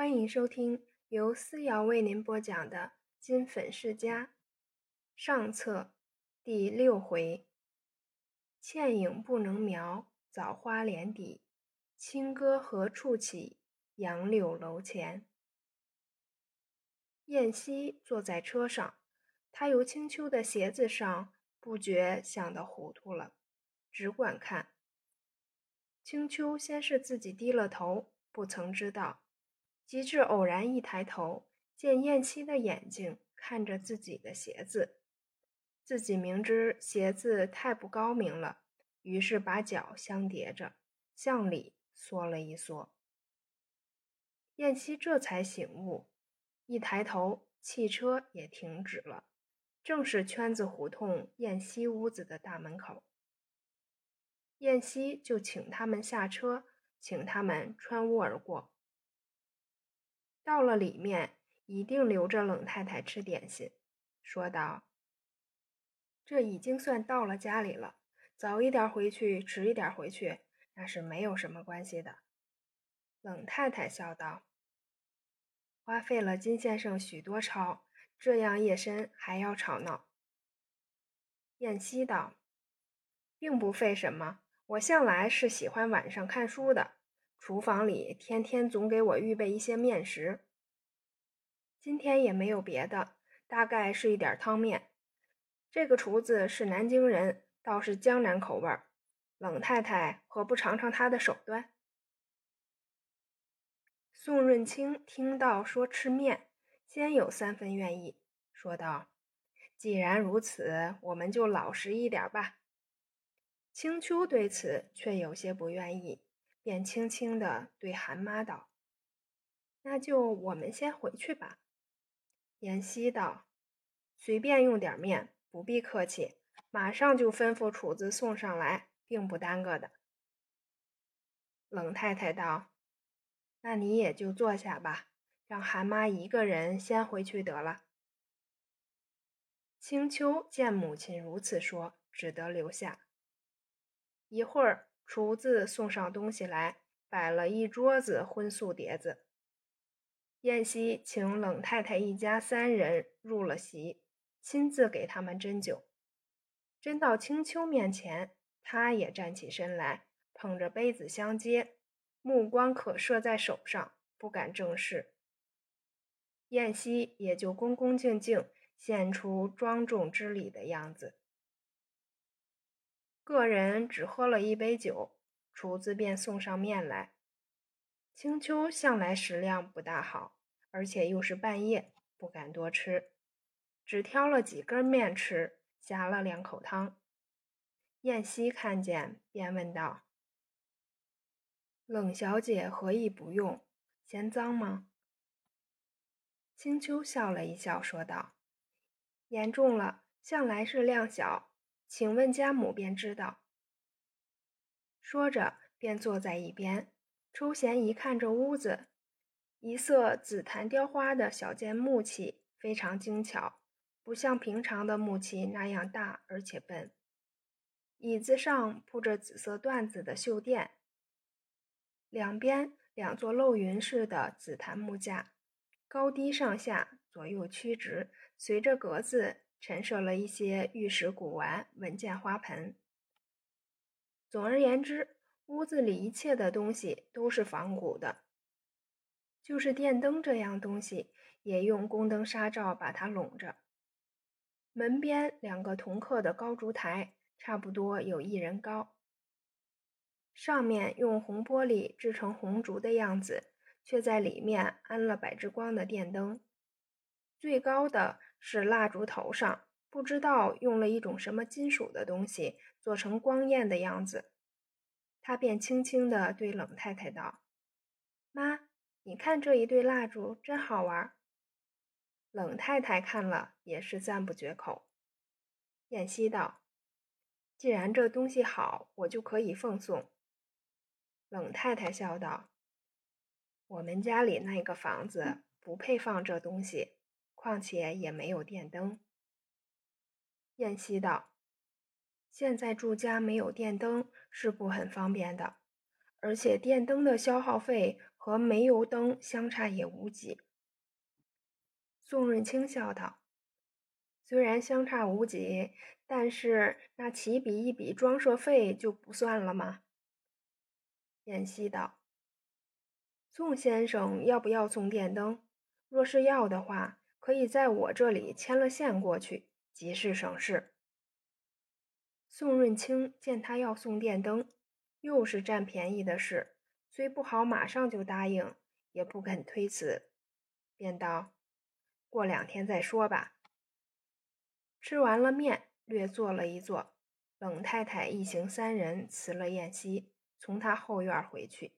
欢迎收听由思瑶为您播讲的《金粉世家》上册第六回：倩影不能描，枣花帘底；清歌何处起，杨柳楼前。燕西坐在车上，他由青丘的鞋子上不觉想得糊涂了，只管看。青丘先是自己低了头，不曾知道，及至偶然一抬头，见燕西的眼睛看着自己的鞋子，自己明知鞋子太不高明了，于是把脚相叠着，向里缩了一缩。燕西这才醒悟，一抬头，汽车也停止了，正是圈子胡同燕西屋子的大门口。燕西就请他们下车，请他们穿屋而过。到了里面，一定留着冷太太吃点心，说道：“这已经算到了家里了，早一点回去，迟一点回去，那是没有什么关系的。”冷太太笑道：“花费了金先生许多钞，这样夜深还要吵闹。”燕西道：“并不费什么。”我向来是喜欢晚上看书的，厨房里天天总给我预备一些面食。今天也没有别的，大概是一点汤面。这个厨子是南京人，倒是江南口味儿。冷太太何不尝尝他的手段？宋润清听到说吃面，先有三分愿意，说道：“既然如此，我们就老实一点吧。”青丘对此却有些不愿意，便轻轻地对韩妈道：“那就我们先回去吧。”妍希道：“随便用点面，不必客气，马上就吩咐厨子送上来，并不耽搁的。”冷太太道：“那你也就坐下吧，让韩妈一个人先回去得了。”青丘见母亲如此说，只得留下。一会儿，厨子送上东西来，摆了一桌子荤素碟子。燕西请冷太太一家三人入了席，亲自给他们斟酒。斟到青丘面前，他也站起身来，捧着杯子相接，目光可射在手上，不敢正视。燕西也就恭恭敬敬，现出庄重之礼的样子。个人只喝了一杯酒，厨子便送上面来。青丘向来食量不大好，而且又是半夜，不敢多吃，只挑了几根面吃，夹了两口汤。燕西看见，便问道：“冷小姐何以不用？嫌脏吗？”青丘笑了一笑，说道：“严重了，向来是量小。”请问家母便知道。说着，便坐在一边，抽闲一看这屋子，一色紫檀雕花的小件木器非常精巧，不像平常的木器那样大而且笨。椅子上铺着紫色缎子的绣垫，两边两座漏云似的紫檀木架，高低上下左右曲直，随着格子。陈设了一些玉石古玩、文件、花盆。总而言之，屋子里一切的东西都是仿古的，就是电灯这样东西，也用宫灯纱罩把它笼着。门边两个铜刻的高烛台，差不多有一人高，上面用红玻璃制成红烛的样子，却在里面安了百支光的电灯，最高的。是蜡烛头上不知道用了一种什么金属的东西做成光焰的样子，他便轻轻地对冷太太道：“妈，你看这一对蜡烛真好玩。”冷太太看了也是赞不绝口。燕西道：“既然这东西好，我就可以奉送。”冷太太笑道：“我们家里那个房子不配放这东西。”况且也没有电灯。燕西道：“现在住家没有电灯是不很方便的，而且电灯的消耗费和煤油灯相差也无几。宋润清笑道：“虽然相差无几，但是那起笔一笔装设费就不算了吗？”燕西道：“宋先生要不要送电灯？若是要的话，可以在我这里牵了线过去，即是省事。”宋润清见他要送电灯，又是占便宜的事，虽不好马上就答应，也不肯推辞，便道：“过两天再说吧。”吃完了面，略坐了一坐，冷太太一行三人辞了燕西，从他后院回去。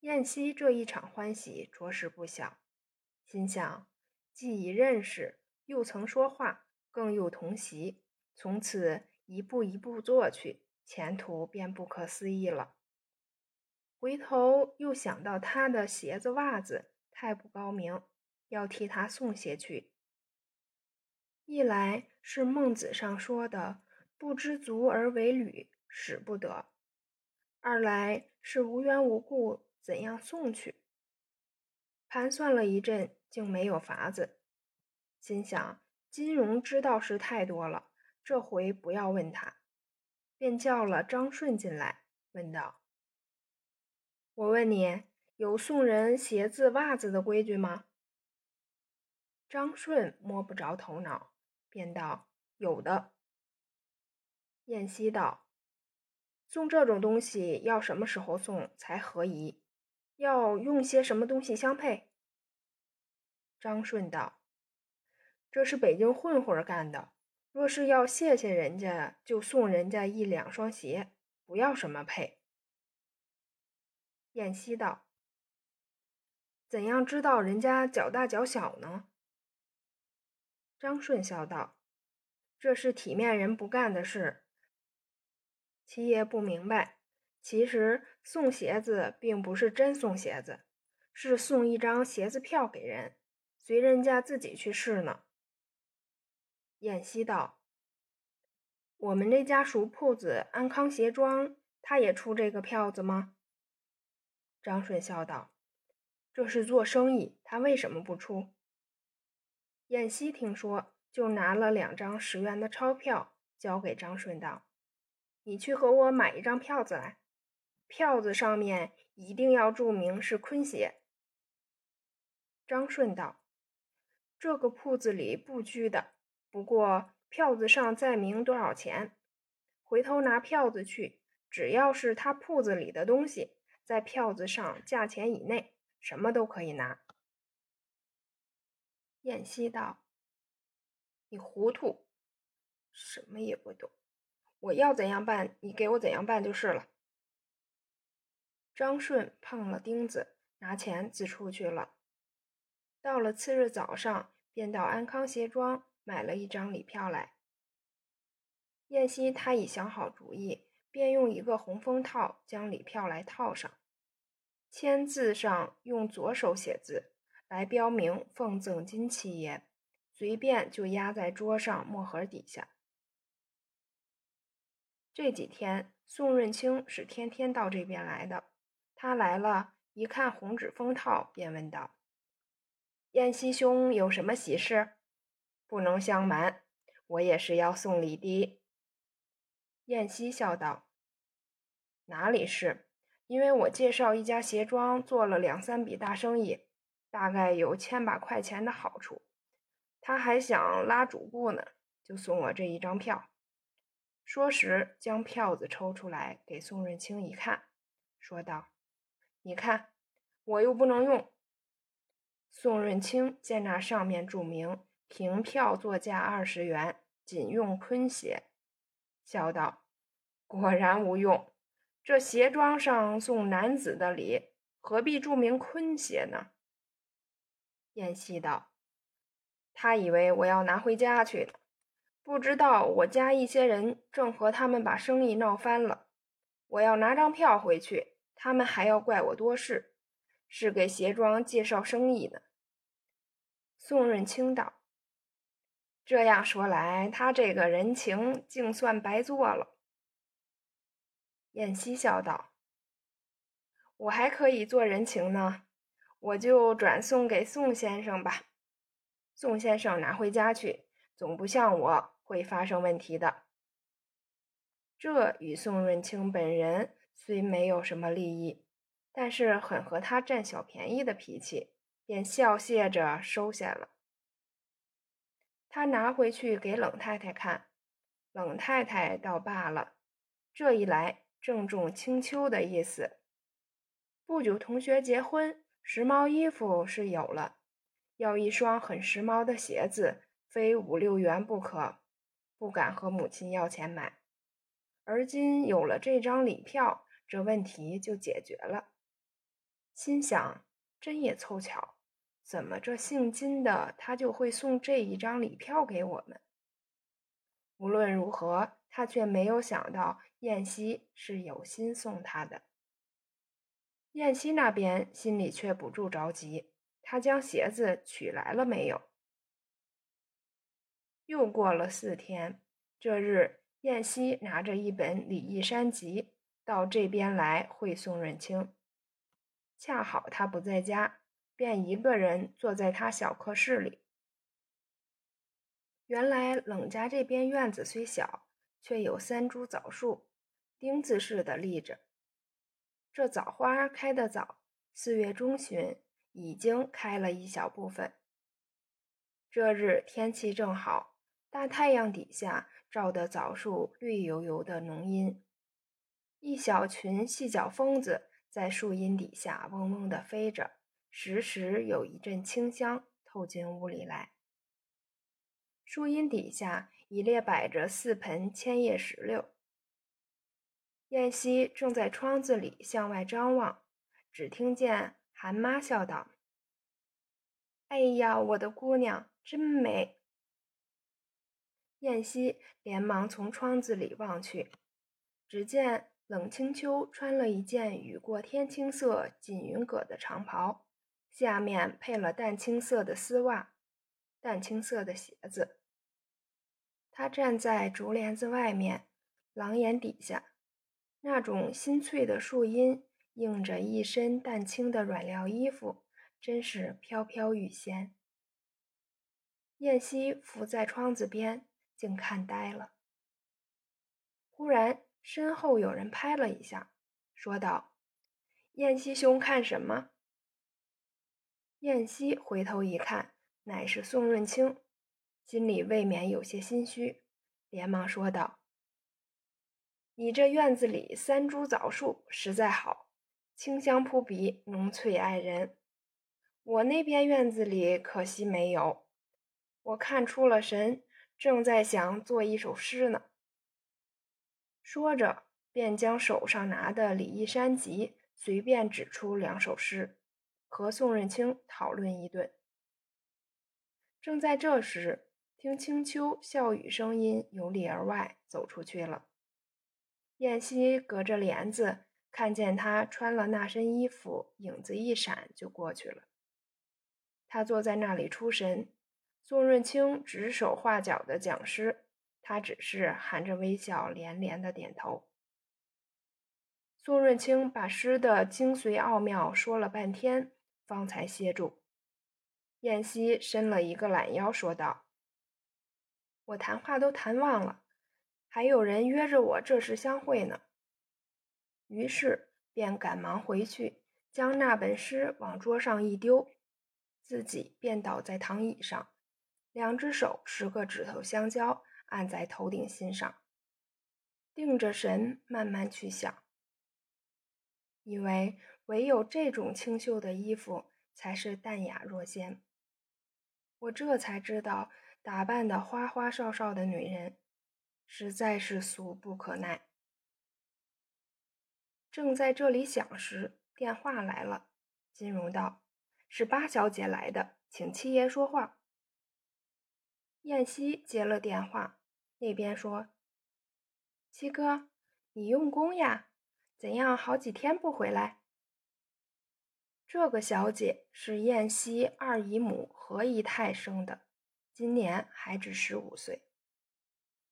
燕西这一场欢喜着实不小，心想：既已认识，又曾说话，更又同席。从此一步一步做去，前途便不可思议了。回头又想到他的鞋子袜子太不高明，要替他送些去。一来是孟子上说的“不知足而为履，使不得”；二来是无缘无故怎样送去。盘算了一阵，竟没有法子，心想金融知道事太多了。这回不要问他，便叫了张顺进来，问道：“我问你，有送人鞋子、袜子的规矩吗？”张顺摸不着头脑，便道：“有的。”燕西道：“送这种东西要什么时候送才合宜？要用些什么东西相配？”张顺道：“这是北京混混干的。”若是要谢谢人家，就送人家一两双鞋，不要什么配。燕西道：“怎样知道人家脚大脚小呢？”张顺笑道：“这是体面人不干的事。七爷不明白，其实送鞋子并不是真送鞋子，是送一张鞋子票给人，随人家自己去试呢。”燕西道：“我们这家熟铺子安康鞋庄，他也出这个票子吗？”张顺笑道：“这是做生意，他为什么不出？”燕西听说，就拿了两张十元的钞票，交给张顺道：“你去和我买一张票子来，票子上面一定要注明是坤鞋。”张顺道：“这个铺子里不拘的。”不过票子上载明多少钱，回头拿票子去，只要是他铺子里的东西，在票子上价钱以内，什么都可以拿。燕西道：“你糊涂，什么也不懂。我要怎样办，你给我怎样办就是了。”张顺碰了钉子，拿钱自出去了。到了次日早上，便到安康鞋庄。买了一张礼票来，燕西他已想好主意，便用一个红封套将礼票来套上，签字上用左手写字来标明奉赠金七爷，随便就压在桌上墨盒底下。这几天宋润清是天天到这边来的，他来了一看红纸封套，便问道：“燕西兄有什么喜事？”不能相瞒，我也是要送礼的。燕西笑道：“哪里是？因为我介绍一家鞋庄，做了两三笔大生意，大概有千把块钱的好处。他还想拉主顾呢，就送我这一张票。”说时，将票子抽出来给宋润清一看，说道：“你看，我又不能用。”宋润清见那上面注明。凭票作价二十元，仅用坤鞋，笑道：“果然无用。这鞋庄上送男子的礼，何必注明坤鞋呢？”燕西道：“他以为我要拿回家去，不知道我家一些人正和他们把生意闹翻了。我要拿张票回去，他们还要怪我多事，是给鞋庄介绍生意呢。”宋润清道。这样说来，他这个人情竟算白做了。燕西笑道：“我还可以做人情呢，我就转送给宋先生吧。宋先生拿回家去，总不像我会发生问题的。这与宋润清本人虽没有什么利益，但是很和他占小便宜的脾气，便笑谢着收下了。他拿回去给冷太太看，冷太太倒罢了，这一来正中青秋的意思。不久同学结婚，时髦衣服是有了。要一双很时髦的鞋子，非五六元不可，不敢和母亲要钱买。而今有了这张礼票，这问题就解决了。心想，真也凑巧，怎么这姓金的他就会送这一张礼票给我们？无论如何，他却没有想到燕西是有心送他的。燕西那边心里却不住着急。他将鞋子取来了没有？又过了四天，这日燕西拿着一本《礼义山集》到这边来会宋润清，恰好他不在家，便一个人坐在他小客室里。原来冷家这边院子虽小，却有三株枣树，丁字似的立着。这枣花开得早，四月中旬。已经开了一小部分。这日天气正好，大太阳底下照得枣树绿油油的浓荫，一小群细脚蜂子在树荫底下嗡嗡地飞着，时时有一阵清香透进屋里来。树荫底下一列摆着四盆千叶石榴。燕西正在窗子里向外张望，只听见。韩妈笑道：“哎呀，我的姑娘真美。”燕西连忙从窗子里望去，只见冷清秋穿了一件雨过天青色锦云葛的长袍，下面配了淡青色的丝袜，淡青色的鞋子。他站在竹帘子外面，廊檐底下，那种新翠的树荫。映着一身淡青的软料衣服，真是飘飘欲仙。燕西伏在窗子边，竟看呆了。忽然，身后有人拍了一下，说道：“燕西兄，看什么？”燕西回头一看，乃是宋润清，心里未免有些心虚，连忙说道：“你这院子里三株枣树实在好。”清香扑鼻，浓翠爱人。我那边院子里可惜没有。我看出了神，正在想做一首诗呢。说着，便将手上拿的《礼义山集》随便指出两首诗，和宋润清讨论一顿。正在这时，听青秋笑语声音由里而外走出去了。燕西隔着帘子。看见他穿了那身衣服，影子一闪就过去了。他坐在那里出神。宋润清指手画脚的讲诗，他只是含着微笑连连的点头。宋润清把诗的精髓奥妙说了半天，方才歇住。燕西伸了一个懒腰，说道：“我谈话都谈忘了，还有人约着我这时相会呢。”于是便赶忙回去，将那本诗往桌上一丢，自己便倒在躺椅上，两只手十个指头相交，按在头顶心上，定着神慢慢去想，以为唯有这种清秀的衣服才是淡雅若仙。我这才知道，打扮的花花哨哨的女人，实在是俗不可耐。正在这里想时，电话来了。金荣道：“是八小姐来的，请七爷说话。”燕西接了电话，那边说：“七哥，你用功呀？怎样好几天不回来？”这个小姐是燕西二姨母何姨太生的，今年还只十五岁。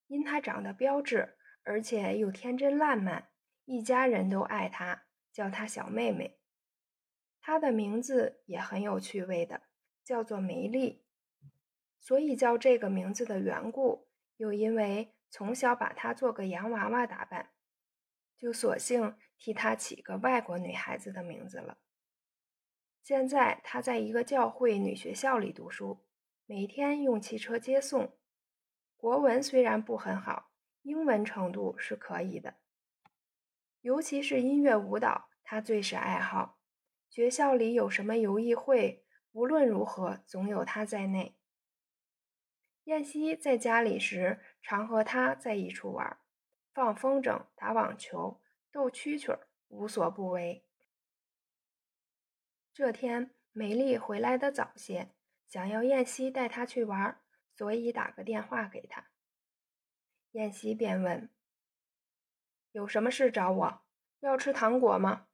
因她长得标致，而且又天真烂漫。一家人都爱她，叫她小妹妹。她的名字也很有趣味的，叫做梅丽。所以叫这个名字的缘故，又因为从小把她做个洋娃娃打扮，就索性替她起个外国女孩子的名字了。现在她在一个教会女学校里读书，每天用汽车接送。国文虽然不很好，英文程度是可以的。尤其是音乐舞蹈，她最是爱好。学校里有什么游艺会，无论如何总有她在内。燕西在家里时，常和她在一处玩，放风筝、打网球、斗蛐蛐，无所不为。这天，美丽回来的早些，想要燕西带她去玩，所以打个电话给她。燕西便问：“有什么事找我？要吃糖果吗？”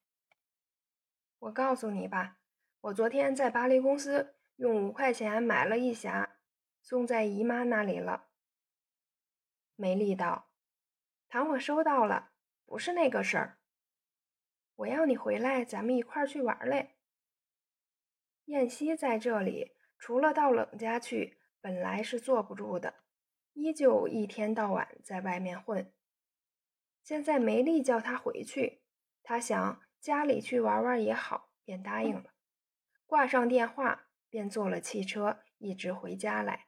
我告诉你吧，我昨天在巴黎公司用五块钱买了一匣，送在姨妈那里了。梅丽道：“糖我收到了，不是那个事儿。我要你回来，咱们一块儿去玩嘞。”燕西在这里，除了到冷家去，本来是坐不住的，依旧一天到晚在外面混。现在梅丽叫他回去，他想家里去玩玩也好，便答应了。挂上电话，便坐了汽车，一直回家来。